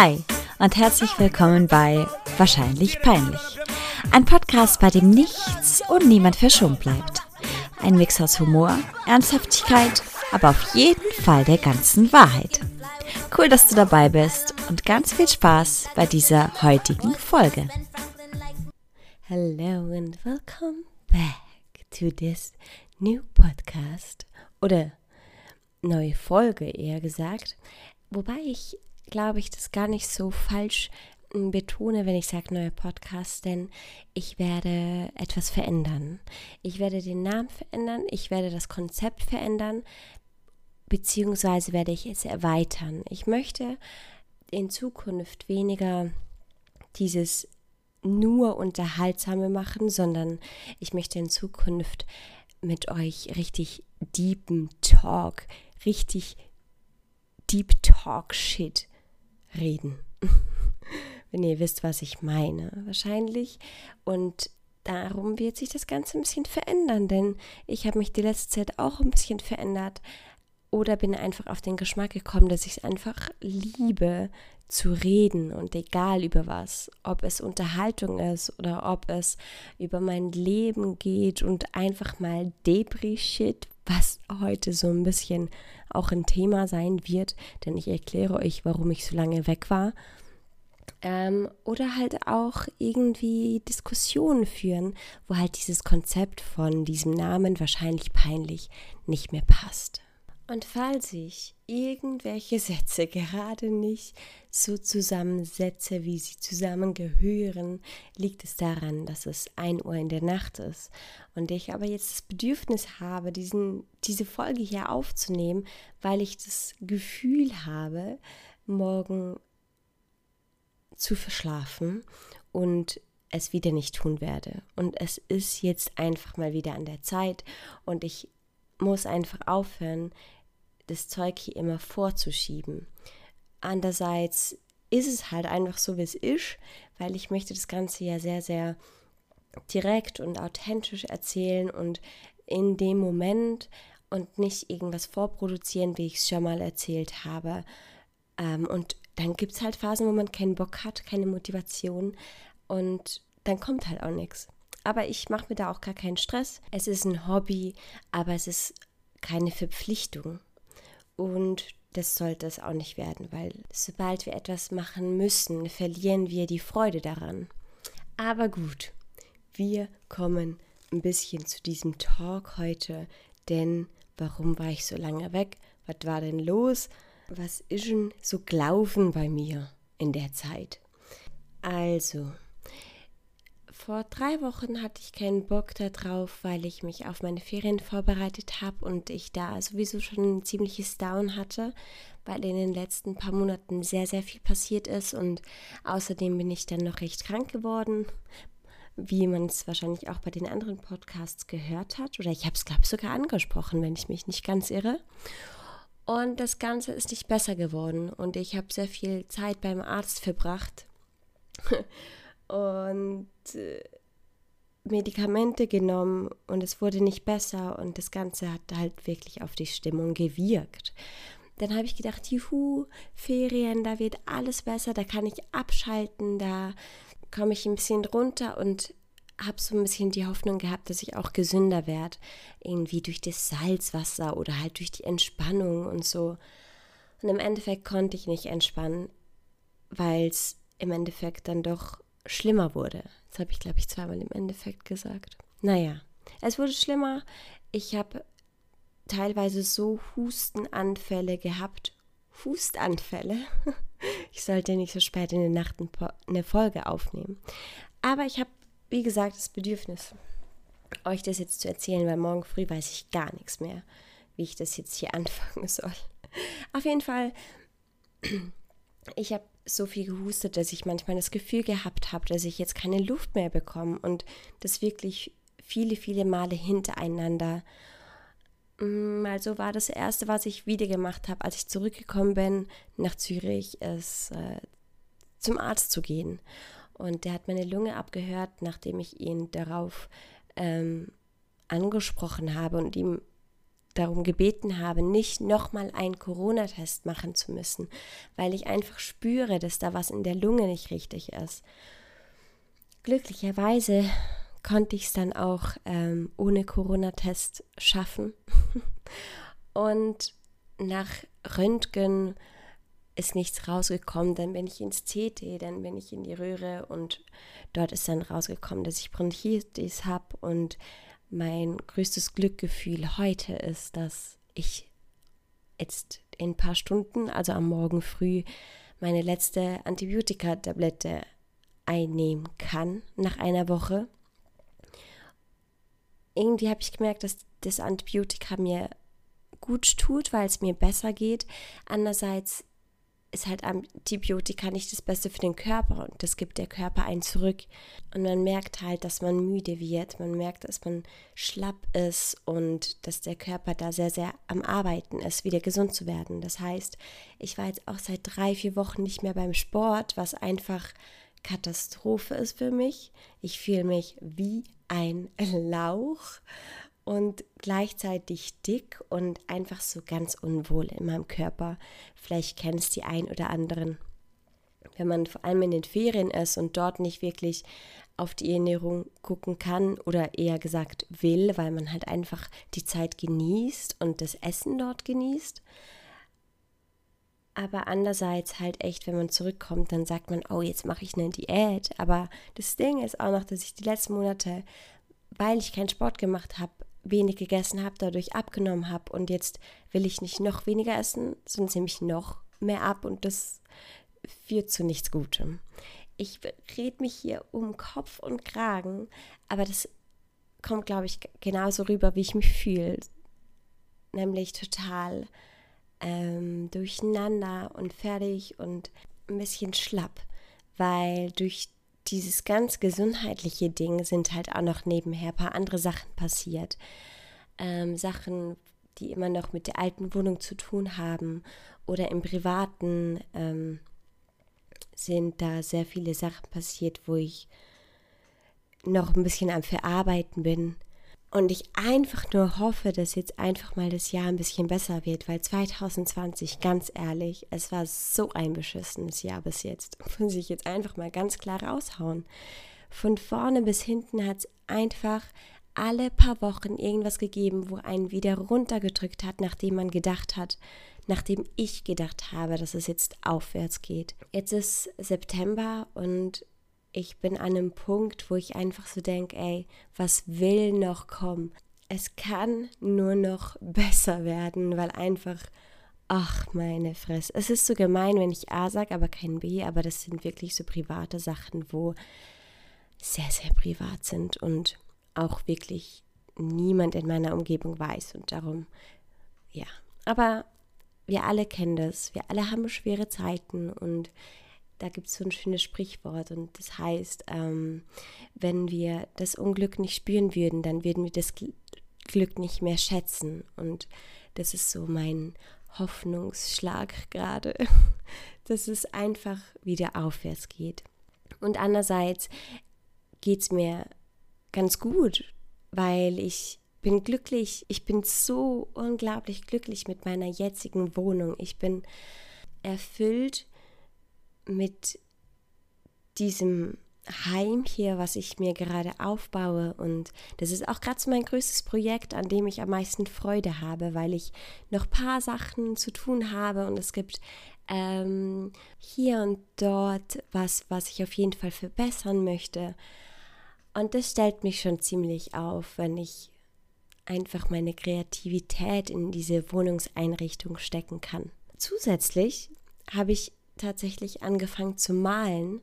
Hi und herzlich willkommen bei Wahrscheinlich Peinlich. Ein Podcast, bei dem nichts und niemand verschont bleibt. Ein Mix aus Humor, Ernsthaftigkeit, aber auf jeden Fall der ganzen Wahrheit. Cool, dass du dabei bist und ganz viel Spaß bei dieser heutigen Folge. Hello and welcome back to this new podcast oder neue Folge eher gesagt. Wobei ich glaube ich das gar nicht so falsch hm, betone, wenn ich sage neuer Podcast, denn ich werde etwas verändern. Ich werde den Namen verändern, ich werde das Konzept verändern, beziehungsweise werde ich es erweitern. Ich möchte in Zukunft weniger dieses nur unterhaltsame machen, sondern ich möchte in Zukunft mit euch richtig deepen Talk, richtig Deep Talk Shit reden. Wenn ihr wisst, was ich meine, wahrscheinlich. Und darum wird sich das Ganze ein bisschen verändern, denn ich habe mich die letzte Zeit auch ein bisschen verändert oder bin einfach auf den Geschmack gekommen, dass ich es einfach liebe zu reden und egal über was, ob es Unterhaltung ist oder ob es über mein Leben geht und einfach mal Debris-Shit, was heute so ein bisschen auch ein Thema sein wird, denn ich erkläre euch, warum ich so lange weg war. Ähm, oder halt auch irgendwie Diskussionen führen, wo halt dieses Konzept von diesem Namen wahrscheinlich peinlich nicht mehr passt. Und falls ich irgendwelche Sätze gerade nicht so zusammensetze, wie sie zusammengehören, liegt es daran, dass es ein Uhr in der Nacht ist und ich aber jetzt das Bedürfnis habe, diesen, diese Folge hier aufzunehmen, weil ich das Gefühl habe, morgen zu verschlafen und es wieder nicht tun werde. Und es ist jetzt einfach mal wieder an der Zeit und ich muss einfach aufhören, das Zeug hier immer vorzuschieben. Andererseits ist es halt einfach so, wie es ist, weil ich möchte das Ganze ja sehr, sehr direkt und authentisch erzählen und in dem Moment und nicht irgendwas vorproduzieren, wie ich es schon mal erzählt habe. Ähm, und dann gibt es halt Phasen, wo man keinen Bock hat, keine Motivation und dann kommt halt auch nichts. Aber ich mache mir da auch gar keinen Stress. Es ist ein Hobby, aber es ist keine Verpflichtung. Und das sollte es auch nicht werden, weil sobald wir etwas machen müssen, verlieren wir die Freude daran. Aber gut, wir kommen ein bisschen zu diesem Talk heute, denn warum war ich so lange weg? Was war denn los? Was ist denn so gelaufen bei mir in der Zeit? Also, vor drei Wochen hatte ich keinen Bock darauf, weil ich mich auf meine Ferien vorbereitet habe und ich da sowieso schon ein ziemliches Down hatte, weil in den letzten paar Monaten sehr, sehr viel passiert ist und außerdem bin ich dann noch recht krank geworden, wie man es wahrscheinlich auch bei den anderen Podcasts gehört hat. Oder ich habe es, glaube ich, sogar angesprochen, wenn ich mich nicht ganz irre. Und das Ganze ist nicht besser geworden und ich habe sehr viel Zeit beim Arzt verbracht. und Medikamente genommen und es wurde nicht besser und das Ganze hat halt wirklich auf die Stimmung gewirkt. Dann habe ich gedacht, juhu, Ferien, da wird alles besser, da kann ich abschalten, da komme ich ein bisschen runter und habe so ein bisschen die Hoffnung gehabt, dass ich auch gesünder werde, irgendwie durch das Salzwasser oder halt durch die Entspannung und so. Und im Endeffekt konnte ich nicht entspannen, weil es im Endeffekt dann doch schlimmer wurde. Das habe ich, glaube ich, zweimal im Endeffekt gesagt. Naja, es wurde schlimmer. Ich habe teilweise so Hustenanfälle gehabt. Hustanfälle. Ich sollte nicht so spät in der Nacht eine Folge aufnehmen. Aber ich habe, wie gesagt, das Bedürfnis, euch das jetzt zu erzählen, weil morgen früh weiß ich gar nichts mehr, wie ich das jetzt hier anfangen soll. Auf jeden Fall, ich habe so viel gehustet, dass ich manchmal das Gefühl gehabt habe, dass ich jetzt keine Luft mehr bekomme und das wirklich viele, viele Male hintereinander. Mm, also war das erste, was ich wieder gemacht habe, als ich zurückgekommen bin nach Zürich, ist äh, zum Arzt zu gehen. Und der hat meine Lunge abgehört, nachdem ich ihn darauf ähm, angesprochen habe und ihm darum gebeten habe, nicht nochmal einen Corona-Test machen zu müssen, weil ich einfach spüre, dass da was in der Lunge nicht richtig ist. Glücklicherweise konnte ich es dann auch ähm, ohne Corona-Test schaffen. Und nach Röntgen ist nichts rausgekommen. Dann bin ich ins CT, dann bin ich in die Röhre und dort ist dann rausgekommen, dass ich Bronchitis habe. Und mein größtes Glückgefühl heute ist, dass ich jetzt in ein paar Stunden, also am Morgen früh, meine letzte Antibiotikatablette einnehmen kann nach einer Woche. Irgendwie habe ich gemerkt, dass das Antibiotika mir gut tut, weil es mir besser geht. Andererseits ist halt Antibiotika nicht das Beste für den Körper und das gibt der Körper einen zurück. Und man merkt halt, dass man müde wird, man merkt, dass man schlapp ist und dass der Körper da sehr, sehr am Arbeiten ist, wieder gesund zu werden. Das heißt, ich war jetzt auch seit drei, vier Wochen nicht mehr beim Sport, was einfach Katastrophe ist für mich. Ich fühle mich wie ein Lauch und gleichzeitig dick und einfach so ganz unwohl in meinem Körper. Vielleicht kennen es die ein oder anderen. Wenn man vor allem in den Ferien ist und dort nicht wirklich auf die Ernährung gucken kann oder eher gesagt will, weil man halt einfach die Zeit genießt und das Essen dort genießt. Aber andererseits halt echt, wenn man zurückkommt, dann sagt man, oh, jetzt mache ich eine Diät. Aber das Ding ist auch noch, dass ich die letzten Monate, weil ich keinen Sport gemacht habe, wenig gegessen habe, dadurch abgenommen habe und jetzt will ich nicht noch weniger essen, sonst nehme ich noch mehr ab und das führt zu nichts Gutem. Ich rede mich hier um Kopf und Kragen, aber das kommt, glaube ich, genauso rüber, wie ich mich fühle. Nämlich total ähm, durcheinander und fertig und ein bisschen schlapp, weil durch dieses ganz gesundheitliche Ding sind halt auch noch nebenher ein paar andere Sachen passiert. Ähm, Sachen, die immer noch mit der alten Wohnung zu tun haben oder im Privaten ähm, sind da sehr viele Sachen passiert, wo ich noch ein bisschen am Verarbeiten bin. Und ich einfach nur hoffe, dass jetzt einfach mal das Jahr ein bisschen besser wird, weil 2020, ganz ehrlich, es war so ein beschissenes Jahr bis jetzt. Muss ich jetzt einfach mal ganz klar raushauen. Von vorne bis hinten hat es einfach alle paar Wochen irgendwas gegeben, wo einen wieder runtergedrückt hat, nachdem man gedacht hat, nachdem ich gedacht habe, dass es jetzt aufwärts geht. Jetzt ist September und ich bin an einem Punkt, wo ich einfach so denke, ey, was will noch kommen? Es kann nur noch besser werden, weil einfach, ach meine Fresse. Es ist so gemein, wenn ich A sage, aber kein B, aber das sind wirklich so private Sachen, wo sehr, sehr privat sind und auch wirklich niemand in meiner Umgebung weiß und darum, ja. Aber wir alle kennen das, wir alle haben schwere Zeiten und da gibt es so ein schönes Sprichwort und das heißt, ähm, wenn wir das Unglück nicht spüren würden, dann würden wir das Glück nicht mehr schätzen. Und das ist so mein Hoffnungsschlag gerade, dass es einfach wieder aufwärts geht. Und andererseits geht es mir ganz gut, weil ich bin glücklich. Ich bin so unglaublich glücklich mit meiner jetzigen Wohnung. Ich bin erfüllt mit diesem Heim hier, was ich mir gerade aufbaue. Und das ist auch gerade so mein größtes Projekt, an dem ich am meisten Freude habe, weil ich noch ein paar Sachen zu tun habe und es gibt ähm, hier und dort was, was ich auf jeden Fall verbessern möchte. Und das stellt mich schon ziemlich auf, wenn ich einfach meine Kreativität in diese Wohnungseinrichtung stecken kann. Zusätzlich habe ich tatsächlich angefangen zu malen.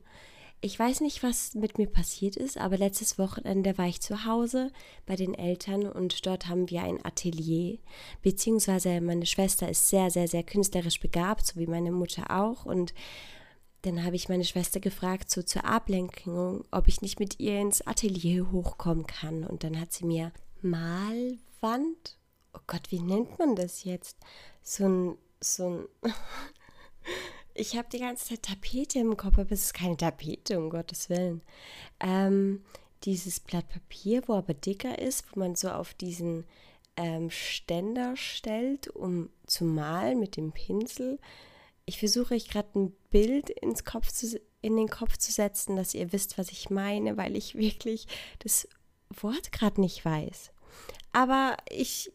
Ich weiß nicht, was mit mir passiert ist, aber letztes Wochenende war ich zu Hause bei den Eltern und dort haben wir ein Atelier, beziehungsweise meine Schwester ist sehr, sehr, sehr künstlerisch begabt, so wie meine Mutter auch. Und dann habe ich meine Schwester gefragt, so zur Ablenkung, ob ich nicht mit ihr ins Atelier hochkommen kann. Und dann hat sie mir Malwand, oh Gott, wie nennt man das jetzt? So ein, so ein. Ich habe die ganze Zeit Tapete im Kopf, aber es ist keine Tapete, um Gottes Willen. Ähm, dieses Blatt Papier, wo aber dicker ist, wo man so auf diesen ähm, Ständer stellt, um zu malen mit dem Pinsel. Ich versuche euch gerade ein Bild ins Kopf zu, in den Kopf zu setzen, dass ihr wisst, was ich meine, weil ich wirklich das Wort gerade nicht weiß. Aber ich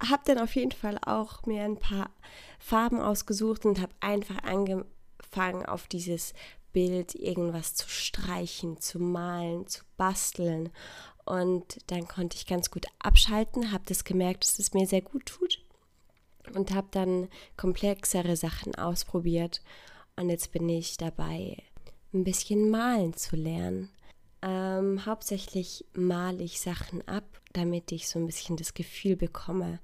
habe dann auf jeden Fall auch mir ein paar Farben ausgesucht und habe einfach angefangen, auf dieses Bild irgendwas zu streichen, zu malen, zu basteln. Und dann konnte ich ganz gut abschalten, habe das gemerkt, dass es mir sehr gut tut und habe dann komplexere Sachen ausprobiert. Und jetzt bin ich dabei, ein bisschen malen zu lernen. Ähm, hauptsächlich male ich Sachen ab, damit ich so ein bisschen das Gefühl bekomme,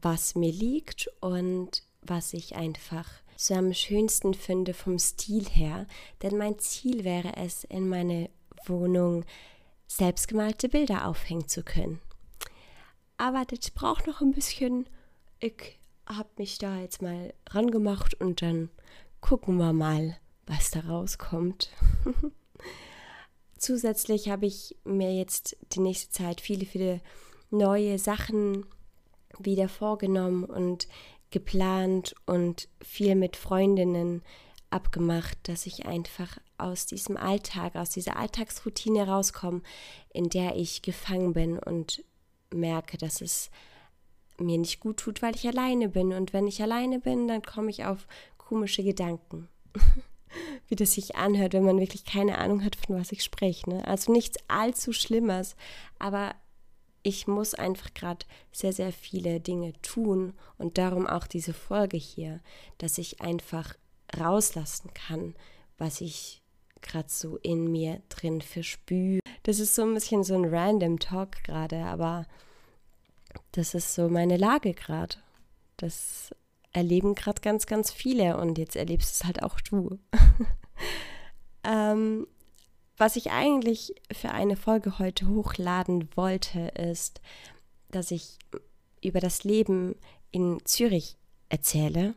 was mir liegt und was ich einfach so am schönsten finde vom Stil her. Denn mein Ziel wäre es, in meine Wohnung selbstgemalte Bilder aufhängen zu können. Aber das braucht noch ein bisschen. Ich habe mich da jetzt mal rangemacht und dann gucken wir mal, was da rauskommt. Zusätzlich habe ich mir jetzt die nächste Zeit viele, viele neue Sachen wieder vorgenommen und geplant und viel mit Freundinnen abgemacht, dass ich einfach aus diesem Alltag, aus dieser Alltagsroutine rauskomme, in der ich gefangen bin und merke, dass es mir nicht gut tut, weil ich alleine bin. Und wenn ich alleine bin, dann komme ich auf komische Gedanken. Wie das sich anhört, wenn man wirklich keine Ahnung hat, von was ich spreche. Ne? Also nichts allzu Schlimmes, aber ich muss einfach gerade sehr, sehr viele Dinge tun und darum auch diese Folge hier, dass ich einfach rauslassen kann, was ich gerade so in mir drin verspüre. Das ist so ein bisschen so ein random Talk gerade, aber das ist so meine Lage gerade. Das erleben gerade ganz, ganz viele und jetzt erlebst es halt auch du. ähm, was ich eigentlich für eine Folge heute hochladen wollte, ist, dass ich über das Leben in Zürich erzähle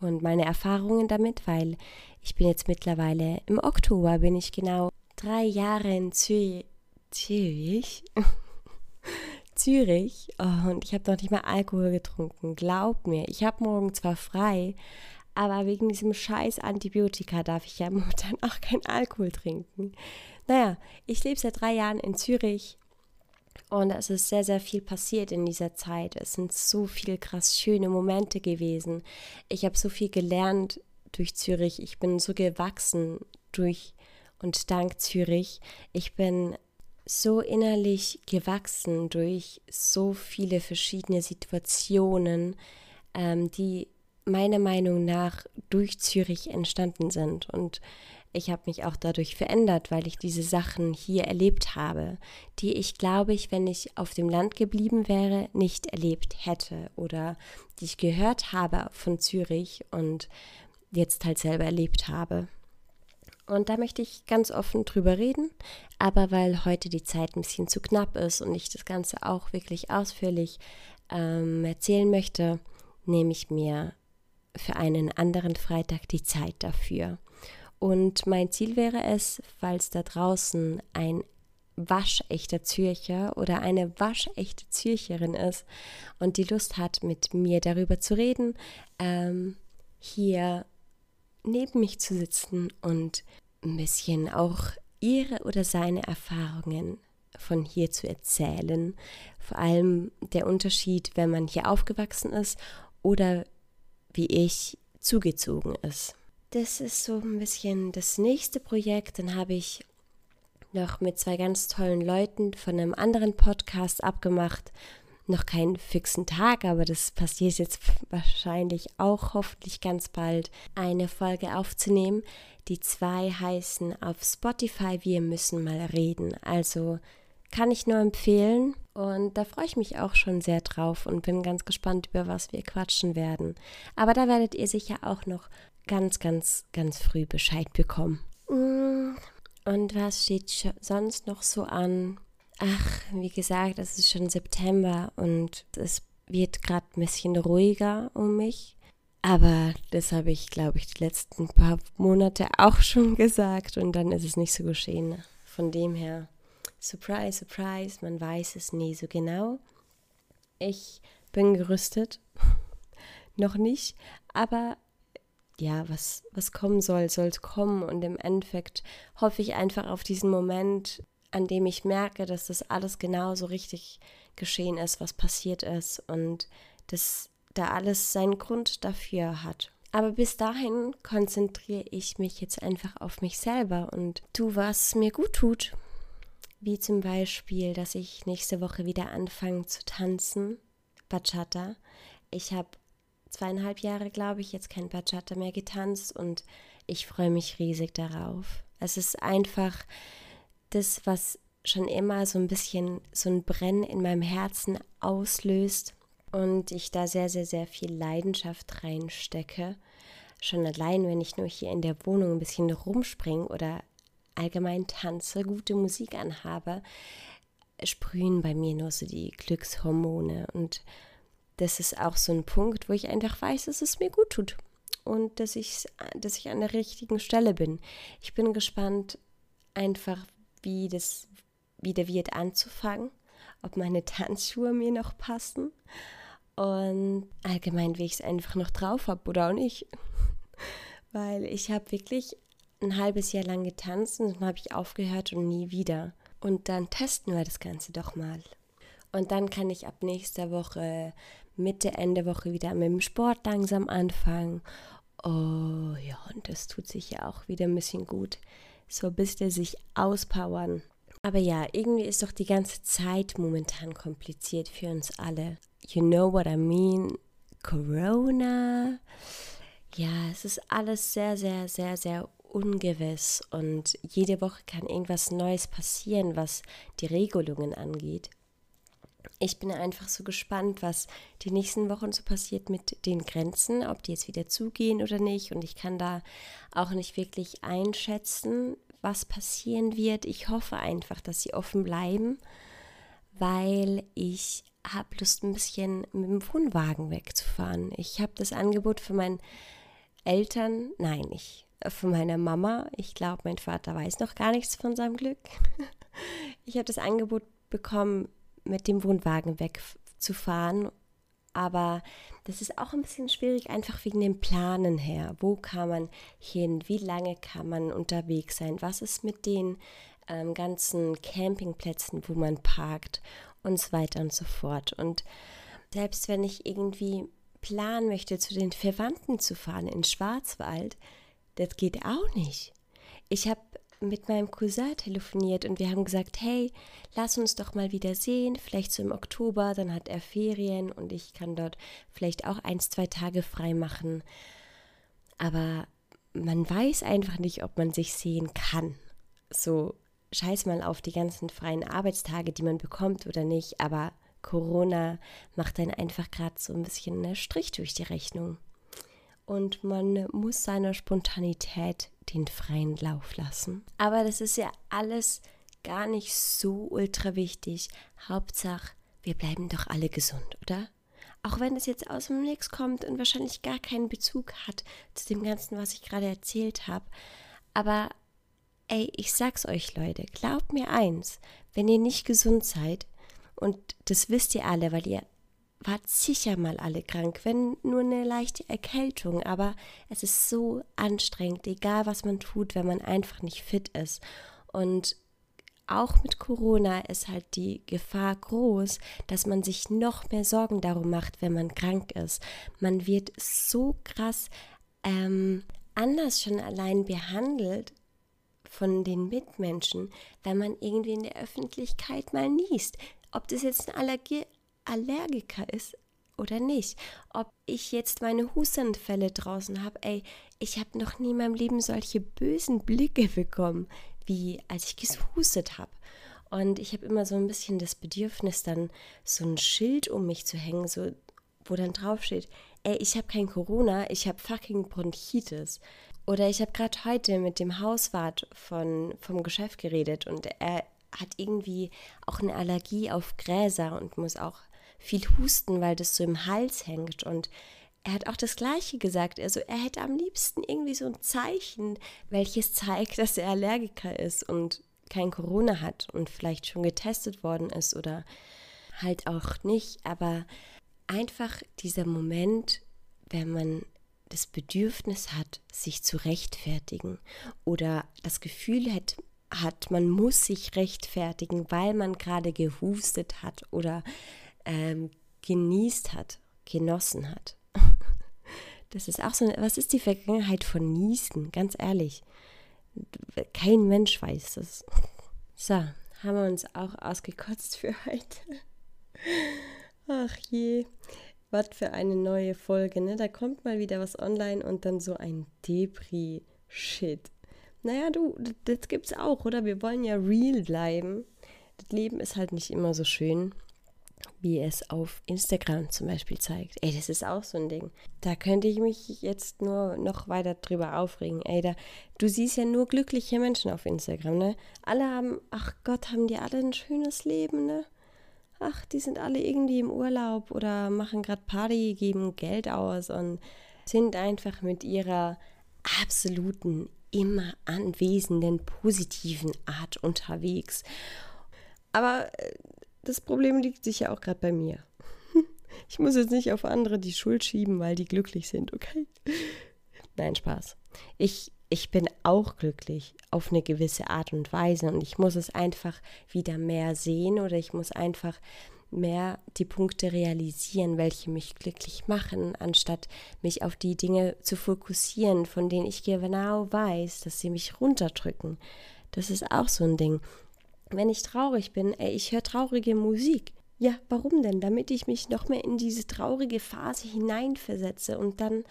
und meine Erfahrungen damit, weil ich bin jetzt mittlerweile im Oktober, bin ich genau drei Jahre in Zürich. Zürich? Zürich oh, und ich habe noch nicht mal Alkohol getrunken. Glaub mir, ich habe morgen zwar frei, aber wegen diesem scheiß Antibiotika darf ich ja momentan auch kein Alkohol trinken. Naja, ich lebe seit drei Jahren in Zürich und es ist sehr, sehr viel passiert in dieser Zeit. Es sind so viele krass schöne Momente gewesen. Ich habe so viel gelernt durch Zürich. Ich bin so gewachsen durch und dank Zürich. Ich bin so innerlich gewachsen durch so viele verschiedene Situationen, ähm, die meiner Meinung nach durch Zürich entstanden sind. Und ich habe mich auch dadurch verändert, weil ich diese Sachen hier erlebt habe, die ich, glaube ich, wenn ich auf dem Land geblieben wäre, nicht erlebt hätte oder die ich gehört habe von Zürich und jetzt halt selber erlebt habe. Und da möchte ich ganz offen drüber reden, aber weil heute die Zeit ein bisschen zu knapp ist und ich das Ganze auch wirklich ausführlich ähm, erzählen möchte, nehme ich mir für einen anderen Freitag die Zeit dafür. Und mein Ziel wäre es, falls da draußen ein waschechter Zürcher oder eine waschechte Zürcherin ist und die Lust hat, mit mir darüber zu reden, ähm, hier neben mich zu sitzen und ein bisschen auch ihre oder seine Erfahrungen von hier zu erzählen. Vor allem der Unterschied, wenn man hier aufgewachsen ist oder wie ich zugezogen ist. Das ist so ein bisschen das nächste Projekt. Dann habe ich noch mit zwei ganz tollen Leuten von einem anderen Podcast abgemacht. Noch keinen fixen Tag, aber das passiert jetzt wahrscheinlich auch hoffentlich ganz bald, eine Folge aufzunehmen. Die zwei heißen auf Spotify Wir müssen mal reden. Also kann ich nur empfehlen. Und da freue ich mich auch schon sehr drauf und bin ganz gespannt, über was wir quatschen werden. Aber da werdet ihr sicher auch noch ganz, ganz, ganz früh Bescheid bekommen. Mm, und was steht sonst noch so an? Ach, wie gesagt, es ist schon September und es wird gerade ein bisschen ruhiger um mich. Aber das habe ich, glaube ich, die letzten paar Monate auch schon gesagt und dann ist es nicht so geschehen. Von dem her Surprise, surprise, man weiß es nie so genau. Ich bin gerüstet. Noch nicht, aber ja, was, was kommen soll, soll kommen. Und im Endeffekt hoffe ich einfach auf diesen Moment, an dem ich merke, dass das alles genauso richtig geschehen ist, was passiert ist und dass da alles seinen Grund dafür hat. Aber bis dahin konzentriere ich mich jetzt einfach auf mich selber und tu, was mir gut tut. Wie zum Beispiel, dass ich nächste Woche wieder anfange zu tanzen, Bachata. Ich habe zweieinhalb Jahre, glaube ich, jetzt kein Bachata mehr getanzt und ich freue mich riesig darauf. Es ist einfach das, was schon immer so ein bisschen so ein Brennen in meinem Herzen auslöst und ich da sehr, sehr, sehr viel Leidenschaft reinstecke. Schon allein, wenn ich nur hier in der Wohnung ein bisschen rumspringe oder allgemein tanze, gute Musik anhabe, sprühen bei mir nur so die Glückshormone und das ist auch so ein Punkt, wo ich einfach weiß, dass es mir gut tut und dass ich, dass ich an der richtigen Stelle bin. Ich bin gespannt, einfach wie das wieder wird anzufangen, ob meine Tanzschuhe mir noch passen und allgemein, wie ich es einfach noch drauf habe oder auch nicht. Weil ich habe wirklich ein halbes Jahr lang getanzt und dann habe ich aufgehört und nie wieder. Und dann testen wir das Ganze doch mal. Und dann kann ich ab nächster Woche, Mitte, Ende Woche wieder mit dem Sport langsam anfangen. Oh ja, und das tut sich ja auch wieder ein bisschen gut. So ein bisschen sich auspowern. Aber ja, irgendwie ist doch die ganze Zeit momentan kompliziert für uns alle. You know what I mean? Corona. Ja, es ist alles sehr, sehr, sehr, sehr ungewiss und jede Woche kann irgendwas Neues passieren, was die Regelungen angeht. Ich bin einfach so gespannt, was die nächsten Wochen so passiert mit den Grenzen, ob die jetzt wieder zugehen oder nicht. Und ich kann da auch nicht wirklich einschätzen, was passieren wird. Ich hoffe einfach, dass sie offen bleiben, weil ich habe Lust, ein bisschen mit dem Wohnwagen wegzufahren. Ich habe das Angebot für meinen Eltern, nein, ich von meiner Mama. Ich glaube, mein Vater weiß noch gar nichts von seinem Glück. Ich habe das Angebot bekommen, mit dem Wohnwagen wegzufahren. Aber das ist auch ein bisschen schwierig, einfach wegen dem Planen her. Wo kann man hin? Wie lange kann man unterwegs sein? Was ist mit den ähm, ganzen Campingplätzen, wo man parkt und so weiter und so fort? Und selbst wenn ich irgendwie planen möchte, zu den Verwandten zu fahren in Schwarzwald, das geht auch nicht. Ich habe mit meinem Cousin telefoniert und wir haben gesagt, hey, lass uns doch mal wieder sehen, vielleicht so im Oktober, dann hat er Ferien und ich kann dort vielleicht auch ein, zwei Tage frei machen. Aber man weiß einfach nicht, ob man sich sehen kann. So, scheiß mal auf die ganzen freien Arbeitstage, die man bekommt oder nicht, aber Corona macht dann einfach gerade so ein bisschen einen Strich durch die Rechnung. Und man muss seiner Spontanität den freien Lauf lassen. Aber das ist ja alles gar nicht so ultra wichtig. Hauptsache, wir bleiben doch alle gesund, oder? Auch wenn es jetzt aus dem Nix kommt und wahrscheinlich gar keinen Bezug hat zu dem Ganzen, was ich gerade erzählt habe. Aber ey, ich sag's euch, Leute, glaubt mir eins, wenn ihr nicht gesund seid, und das wisst ihr alle, weil ihr wart sicher mal alle krank, wenn nur eine leichte Erkältung, aber es ist so anstrengend, egal was man tut, wenn man einfach nicht fit ist. Und auch mit Corona ist halt die Gefahr groß, dass man sich noch mehr Sorgen darum macht, wenn man krank ist. Man wird so krass ähm, anders schon allein behandelt von den Mitmenschen, wenn man irgendwie in der Öffentlichkeit mal niest. Ob das jetzt eine Allergie, Allergiker ist oder nicht. Ob ich jetzt meine Hustenfälle draußen habe, ey, ich habe noch nie in meinem Leben solche bösen Blicke bekommen, wie als ich gehustet habe. Und ich habe immer so ein bisschen das Bedürfnis, dann so ein Schild um mich zu hängen, so, wo dann draufsteht, ey, ich habe kein Corona, ich habe fucking Bronchitis. Oder ich habe gerade heute mit dem Hauswart von, vom Geschäft geredet und er hat irgendwie auch eine Allergie auf Gräser und muss auch viel husten, weil das so im Hals hängt. Und er hat auch das Gleiche gesagt. Also er hätte am liebsten irgendwie so ein Zeichen, welches zeigt, dass er Allergiker ist und kein Corona hat und vielleicht schon getestet worden ist oder halt auch nicht, aber einfach dieser Moment, wenn man das Bedürfnis hat, sich zu rechtfertigen oder das Gefühl hat, hat, man muss sich rechtfertigen, weil man gerade gehustet hat oder ähm, genießt hat, genossen hat. Das ist auch so, was ist die Vergangenheit von Niesen? Ganz ehrlich. Kein Mensch weiß das. So, haben wir uns auch ausgekotzt für heute. Ach je, was für eine neue Folge, ne? Da kommt mal wieder was online und dann so ein Depri-Shit. Naja, du, das gibt's auch, oder? Wir wollen ja real bleiben. Das Leben ist halt nicht immer so schön, wie es auf Instagram zum Beispiel zeigt. Ey, das ist auch so ein Ding. Da könnte ich mich jetzt nur noch weiter drüber aufregen. Ey, da, du siehst ja nur glückliche Menschen auf Instagram, ne? Alle haben, ach Gott, haben die alle ein schönes Leben, ne? Ach, die sind alle irgendwie im Urlaub oder machen gerade Party, geben Geld aus und sind einfach mit ihrer absoluten immer anwesenden positiven Art unterwegs. Aber äh, das Problem liegt sicher auch gerade bei mir. Ich muss jetzt nicht auf andere die Schuld schieben, weil die glücklich sind, okay? Nein, Spaß. Ich, ich bin auch glücklich auf eine gewisse Art und Weise und ich muss es einfach wieder mehr sehen oder ich muss einfach mehr die Punkte realisieren, welche mich glücklich machen, anstatt mich auf die Dinge zu fokussieren, von denen ich genau weiß, dass sie mich runterdrücken. Das ist auch so ein Ding. Wenn ich traurig bin, ey, ich höre traurige Musik. Ja, warum denn? Damit ich mich noch mehr in diese traurige Phase hineinversetze und dann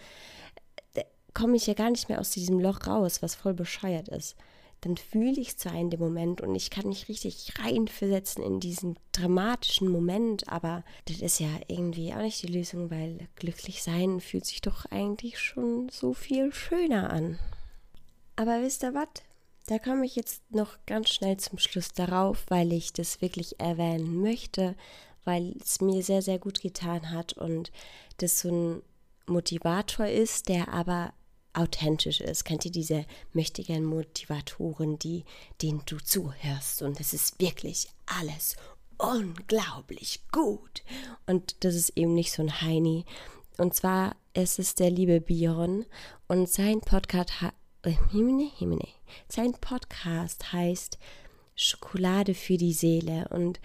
äh, komme ich ja gar nicht mehr aus diesem Loch raus, was voll bescheuert ist dann fühle ich zwar in dem Moment und ich kann mich richtig reinversetzen in diesen dramatischen Moment, aber das ist ja irgendwie auch nicht die Lösung, weil glücklich sein fühlt sich doch eigentlich schon so viel schöner an. Aber wisst ihr was? Da komme ich jetzt noch ganz schnell zum Schluss darauf, weil ich das wirklich erwähnen möchte, weil es mir sehr, sehr gut getan hat und das so ein Motivator ist, der aber authentisch ist. Kennt ihr diese mächtigen Motivatoren, die, denen du zuhörst und es ist wirklich alles unglaublich gut. Und das ist eben nicht so ein Heini. Und zwar ist es der liebe Björn und sein Podcast, äh, sein Podcast heißt Schokolade für die Seele und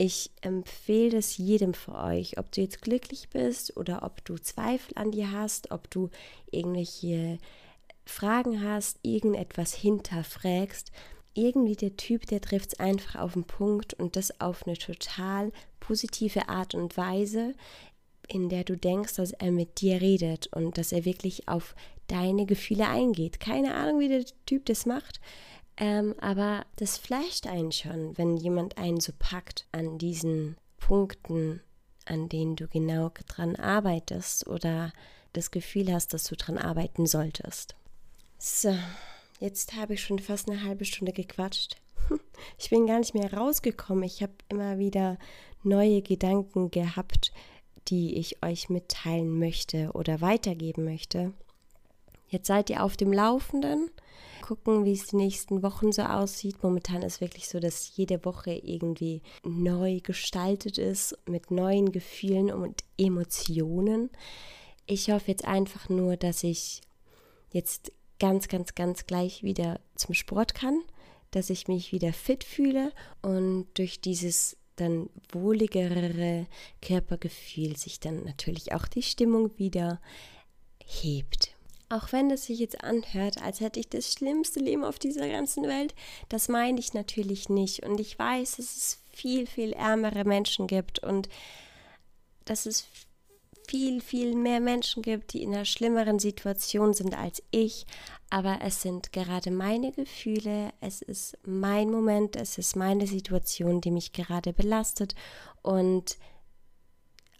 ich empfehle es jedem für euch, ob du jetzt glücklich bist oder ob du Zweifel an dir hast, ob du irgendwelche Fragen hast, irgendetwas hinterfragst. Irgendwie der Typ, der trifft es einfach auf den Punkt und das auf eine total positive Art und Weise, in der du denkst, dass er mit dir redet und dass er wirklich auf deine Gefühle eingeht. Keine Ahnung, wie der Typ das macht. Ähm, aber das flasht einen schon, wenn jemand einen so packt an diesen Punkten, an denen du genau dran arbeitest oder das Gefühl hast, dass du dran arbeiten solltest. So, jetzt habe ich schon fast eine halbe Stunde gequatscht. Ich bin gar nicht mehr rausgekommen. Ich habe immer wieder neue Gedanken gehabt, die ich euch mitteilen möchte oder weitergeben möchte. Jetzt seid ihr auf dem Laufenden gucken, wie es die nächsten Wochen so aussieht. Momentan ist wirklich so, dass jede Woche irgendwie neu gestaltet ist mit neuen Gefühlen und Emotionen. Ich hoffe jetzt einfach nur, dass ich jetzt ganz, ganz, ganz gleich wieder zum Sport kann, dass ich mich wieder fit fühle und durch dieses dann wohligere Körpergefühl sich dann natürlich auch die Stimmung wieder hebt. Auch wenn es sich jetzt anhört, als hätte ich das schlimmste Leben auf dieser ganzen Welt, das meine ich natürlich nicht. Und ich weiß, dass es viel, viel ärmere Menschen gibt und dass es viel, viel mehr Menschen gibt, die in einer schlimmeren Situation sind als ich. Aber es sind gerade meine Gefühle, es ist mein Moment, es ist meine Situation, die mich gerade belastet und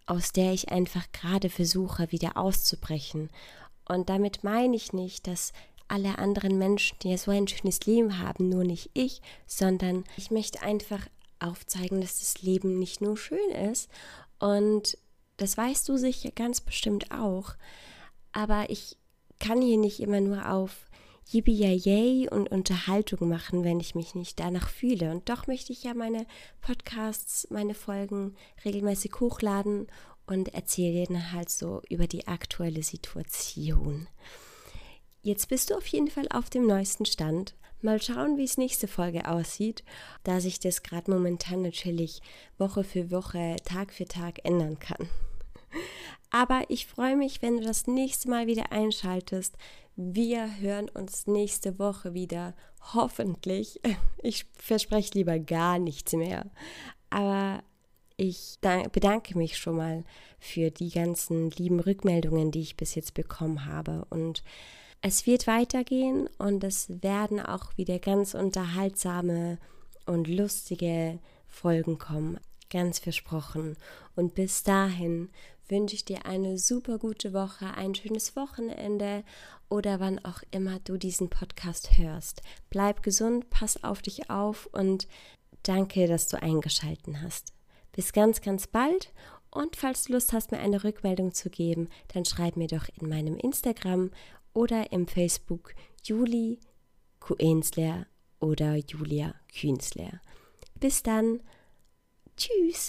aus der ich einfach gerade versuche, wieder auszubrechen. Und damit meine ich nicht, dass alle anderen Menschen, die ja so ein schönes Leben haben, nur nicht ich, sondern ich möchte einfach aufzeigen, dass das Leben nicht nur schön ist. Und das weißt du sicher ganz bestimmt auch. Aber ich kann hier nicht immer nur auf Yippie und Unterhaltung machen, wenn ich mich nicht danach fühle. Und doch möchte ich ja meine Podcasts, meine Folgen regelmäßig hochladen und erzähle dann halt so über die aktuelle Situation. Jetzt bist du auf jeden Fall auf dem neuesten Stand. Mal schauen, wie es nächste Folge aussieht, da sich das gerade momentan natürlich Woche für Woche, Tag für Tag ändern kann. Aber ich freue mich, wenn du das nächste Mal wieder einschaltest. Wir hören uns nächste Woche wieder. Hoffentlich. Ich verspreche lieber gar nichts mehr. Aber ich bedanke mich schon mal für die ganzen lieben Rückmeldungen, die ich bis jetzt bekommen habe. Und es wird weitergehen und es werden auch wieder ganz unterhaltsame und lustige Folgen kommen. Ganz versprochen. Und bis dahin wünsche ich dir eine super gute Woche, ein schönes Wochenende oder wann auch immer du diesen Podcast hörst. Bleib gesund, pass auf dich auf und danke, dass du eingeschalten hast. Bis ganz, ganz bald und falls du Lust hast, mir eine Rückmeldung zu geben, dann schreib mir doch in meinem Instagram oder im Facebook Juli Kuensler oder Julia Künstler. Bis dann. Tschüss.